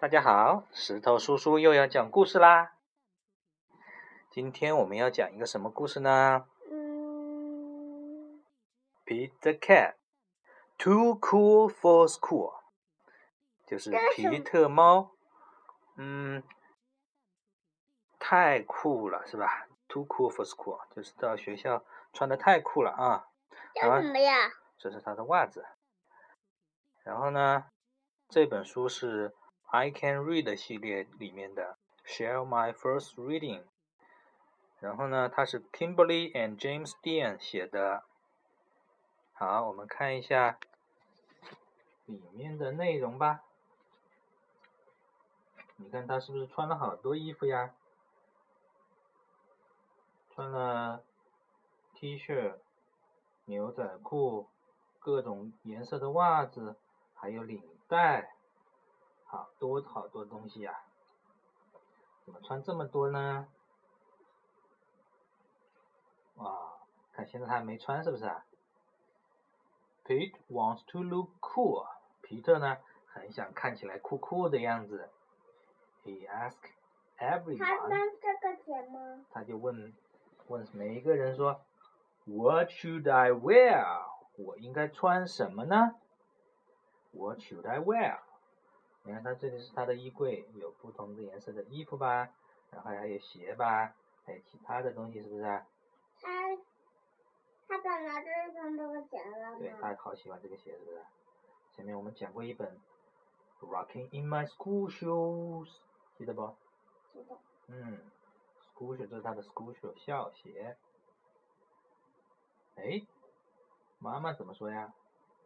大家好，石头叔叔又要讲故事啦。今天我们要讲一个什么故事呢？嗯，Pete the Cat Too Cool for School，就是皮特猫，嗯，太酷了是吧？Too cool for school，就是到学校穿的太酷了啊。叫什么呀？这是他的袜子。然后呢，这本书是 I Can Read 系列里面的 Share My First Reading。然后呢，它是 Kimberly and James Dean 写的。好，我们看一下里面的内容吧。你看他是不是穿了好多衣服呀？穿了 T 恤、牛仔裤、各种颜色的袜子，还有领带，好多好多东西啊、怎么穿这么多呢？哇，看现在他还没穿是不是啊？Pete wants to look cool。皮特呢，很想看起来酷酷的样子。He asked 他 everyone。们这个钱吗？他就问问每一个人说，What should I wear？我应该穿什么呢？What should I wear？你看，它这里是它的衣柜，有不同的颜色的衣服吧，然后还有鞋吧，还有其他的东西，是不是啊？他他本来就是穿这个鞋了对，吗？他好喜欢这个鞋，是不是？前面我们讲过一本《Rocking in My School Shoes》，记得不？知道。嗯，school shoes 这是他的 school shoes 校鞋。哎，妈妈怎么说呀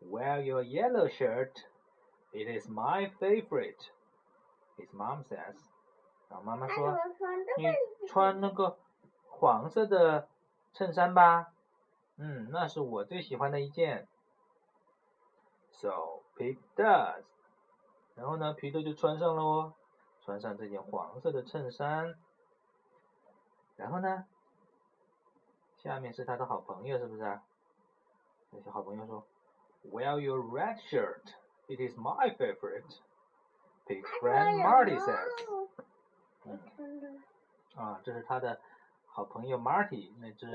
？Wear your yellow shirt. It is my favorite. His mom says. 然后妈妈说你？穿那个黄色的衬衫吧。嗯，那是我最喜欢的一件。So Pete does. 然后呢，皮特就穿上了哦，穿上这件黄色的衬衫。然后呢，下面是他的好朋友，是不是啊？那些好朋友说，Wear your red shirt. It is my favorite. Pete's friend Marty says. 嗯。啊，这是他的好朋友 Marty，那只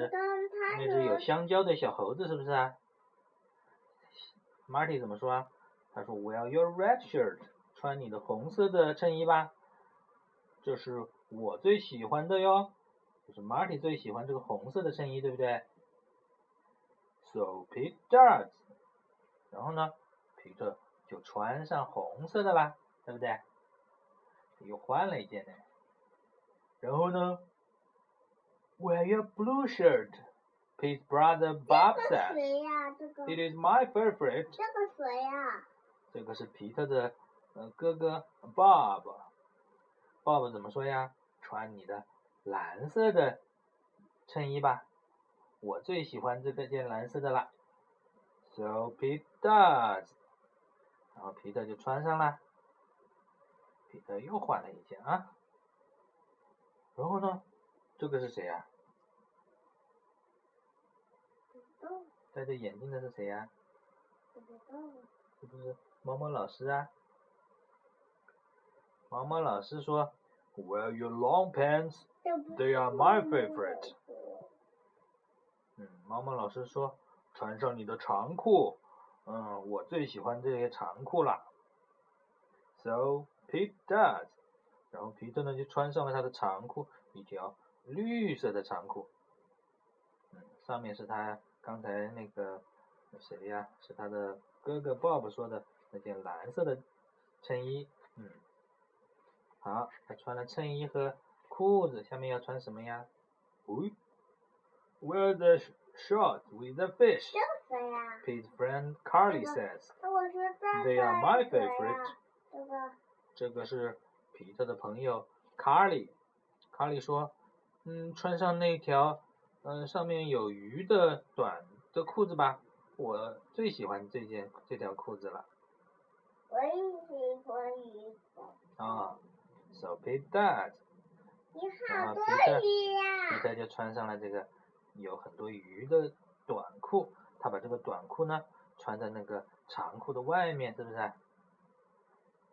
那只有香蕉的小猴子，是不是啊？Marty 怎么说啊？他说：“Wear your red shirt，穿你的红色的衬衣吧，这是我最喜欢的哟。”就是 Marty 最喜欢这个红色的衬衣，对不对？So Pete does。然后呢，皮特就穿上红色的啦，对不对？又换了一件呢。然后呢，Wear your blue shirt。Pete's brother Bob 这个。谁呀？这个 It is my favorite。这个谁呀？这个是皮特的呃哥哥 Bob。Bob 怎么说呀？穿你的蓝色的衬衣吧，我最喜欢这个件蓝色的啦。So Pete does。然后皮特就穿上了。皮特又换了一件啊。然后呢，这个是谁呀？不戴着眼镜的是谁呀？是不是毛毛老师啊？毛毛老师说，Wear your long pants, they are my favorite。嗯，毛毛老师说，穿上你的长裤，嗯，我最喜欢这些长裤了。So Pete does。然后皮特呢就穿上了他的长裤，一条绿色的长裤。嗯，上面是他刚才那个谁呀？是他的哥哥 Bob 说的那件蓝色的衬衣。嗯，好，他穿了衬衣和裤子，下面要穿什么呀？喂，Wear the sh- shorts with the fish. 这个谁呀？Pete's friend Carly says. 我说这 They are my favorite. 这个这个是皮特的朋友 Carly。Carly 说：“嗯，穿上那条，嗯、上面有鱼的短的裤子吧，我最喜欢这件这条裤子了。我也喜欢鱼的。啊、s o Pete does。你然后好多皮特鱼呀、皮特就穿上了这个有很多鱼的短裤，他把这个短裤呢穿在那个长裤的外面，是不是？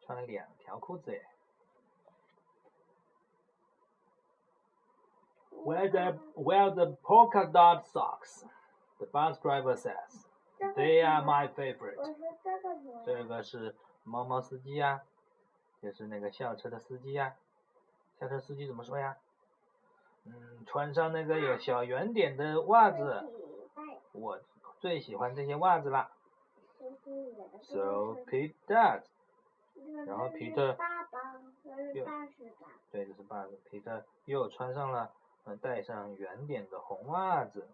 穿了两条裤子耶。Where the where the polka dot socks? The bus driver says they are my favorite. 这个是猫猫司机呀、啊，就是那个校车的司机呀、啊。校车司机怎么说呀？嗯，穿上那个有小圆点的袜子，我最喜欢这些袜子啦。So Pete does. 然后皮特又？对，这是爸爸。皮特又穿上了，呃，带上圆点的红袜子。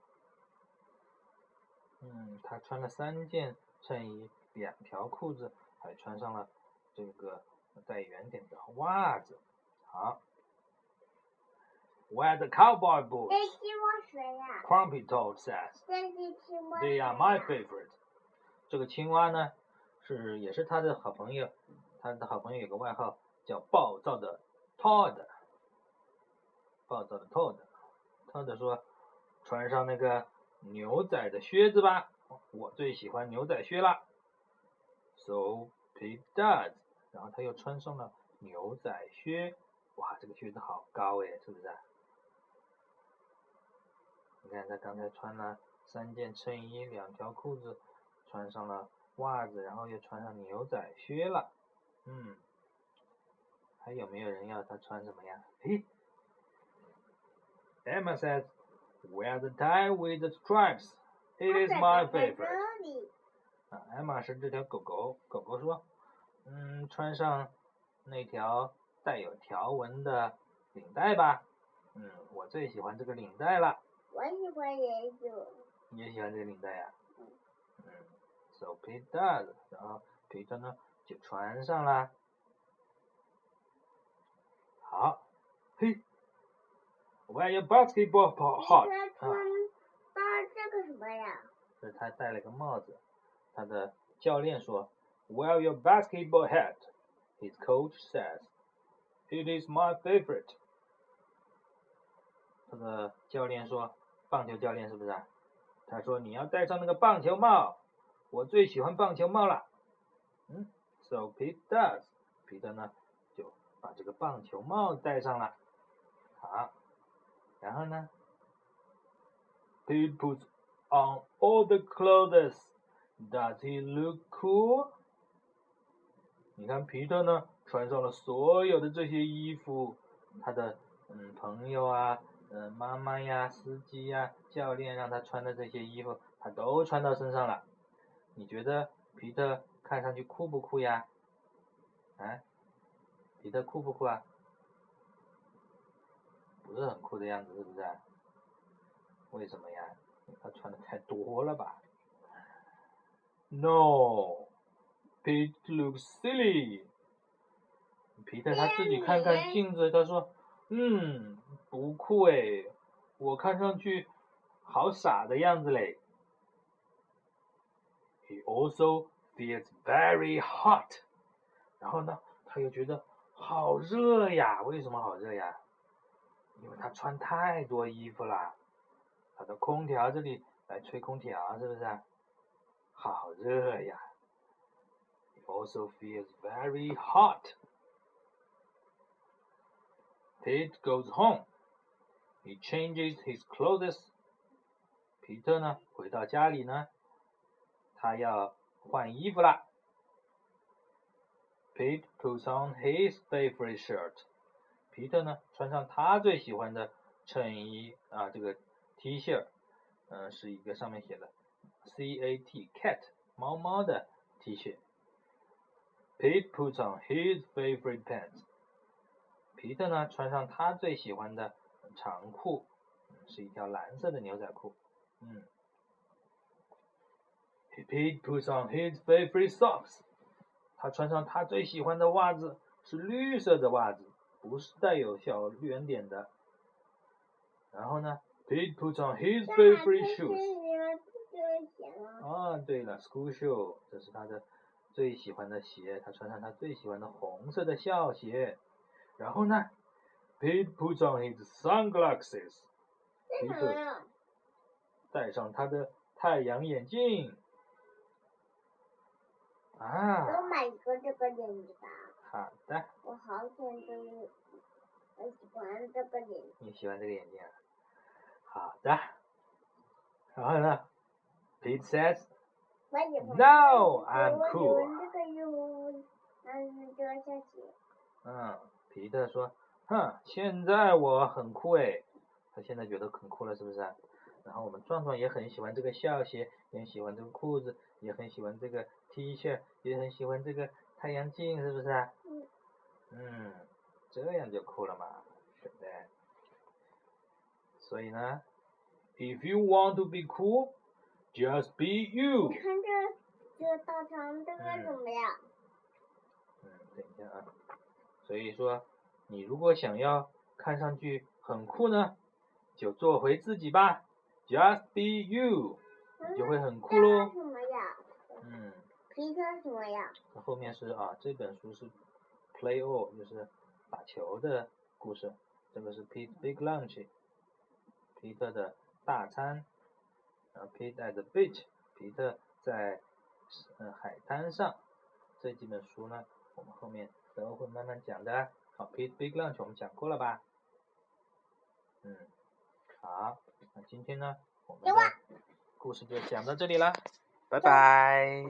嗯，他穿了三件衬衣，两条裤子，还穿上了这个带圆点的袜子。好，Wear the cowboy boots. 青蛙谁呀？Crumpy Toad says. 这是青蛙 They are my favorite. 这个青蛙呢，是也是他的好朋友，他的好朋友有个外号叫暴躁的 Todd。暴躁的 Todd。Todd 说：“穿上那个牛仔的靴子吧，我最喜欢牛仔靴了。” So Pete does。然后他又穿上了牛仔靴，哇，这个靴子好高哎，是不是啊？你看他刚才穿了三件衬衣，两条裤子，穿上了袜子，然后又穿上牛仔靴了。嗯，还有没有人要他穿什么呀？嘿，Emma says, "Wear the tie with the stripes. It is my favorite." 啊，艾玛是这条狗狗。狗狗说：“嗯，穿上那条带有条纹的领带吧。嗯，我最喜欢这个领带了。我喜欢也有。你也喜欢这个领带呀、嗯嗯，so Pete does，然后皮特呢就穿上了。好，嘿，Wear your basketball 你 hat 这啊，穿搭这个什么呀？这是他戴了个帽子。他的教练说，Wear your basketball hat. His coach says, It is my favorite. 他的教练说， 棒球教练是不是啊？他说你要戴上那个棒球帽，我最喜欢棒球帽了。嗯，So Pete does. 彼得呢就把这个棒球帽戴上了。好，然后呢，Pete puts on all the clothes. Does he look cool? 你看皮特呢，穿上了所有的这些衣服，他的嗯朋友啊，嗯妈妈呀，司机呀，教练让他穿的这些衣服，他都穿到身上了。你觉得皮特看上去酷不酷呀？啊，皮特酷不酷啊？不是很酷的样子，是不是、啊？为什么呀？他穿的太多了吧？No, Pete looks silly. 皮特他自己看看镜子，他说：“嗯，不酷诶，我看上去好傻的样子嘞。” He also feels very hot. 然后呢，他又觉得好热呀。为什么好热呀？因为他穿太多衣服啦。他的空调这里来吹空调，是不是？好热呀。He also feels very hot. Pete goes home. He changes his clothes. 皮特呢，回到家里呢，他要换衣服啦。Pete puts on his favorite shirt. 皮特呢，穿上他最喜欢的衬衣啊，这个 T 恤，嗯、是一个上面写的 C A T cat 猫猫的 T 恤。Pete puts on his favorite pants. 皮特呢，穿上他最喜欢的长裤，嗯是一条蓝色的牛仔裤。嗯。Pete puts on his favorite socks. 他穿上他最喜欢的袜子，是绿色的袜子，不是带有小圆点的。然后呢，Pete puts on his favorite shoes. 啊，对了，school shoe，这是他的最喜欢的鞋，他穿上他最喜欢的红色的校鞋。然后呢，Pete puts on his sunglasses，为什么呀？戴上他的太阳眼镜。啊，给我买一个这个眼镜吧，好的，我好喜欢这个，我喜欢这个眼镜。你喜欢这个眼镜啊？好的。然后呢，Pete says, No, I'm cool. 嗯，皮特说，哼，现在我很酷诶，他现在觉得很酷了，是不是啊？然后我们壮壮也很喜欢这个校鞋，也很喜欢这个裤子，也很喜欢这个 T 恤，也很喜欢这个太阳镜，是不是啊？嗯。嗯，这样就酷了嘛，对不对？所以呢，If you want to be cool, just be you。看这这大长这个嗯怎么呀？嗯，等一下啊。所以说，你如果想要看上去很酷呢，就做回自己吧，Just be you，你就会很酷这喽？嗯，皮特什么呀？那后面是啊，这本书是 Play All，就是打球的故事。这个是 Pete Big Lunch，皮特的大餐。然后 Pete at the beach，皮特在嗯海滩上。这几本书呢，我们后面都会慢慢讲的。好，Pete Big Lunch 我们讲过了吧？嗯，好，那今天呢，我们的故事就讲到这里了，拜拜。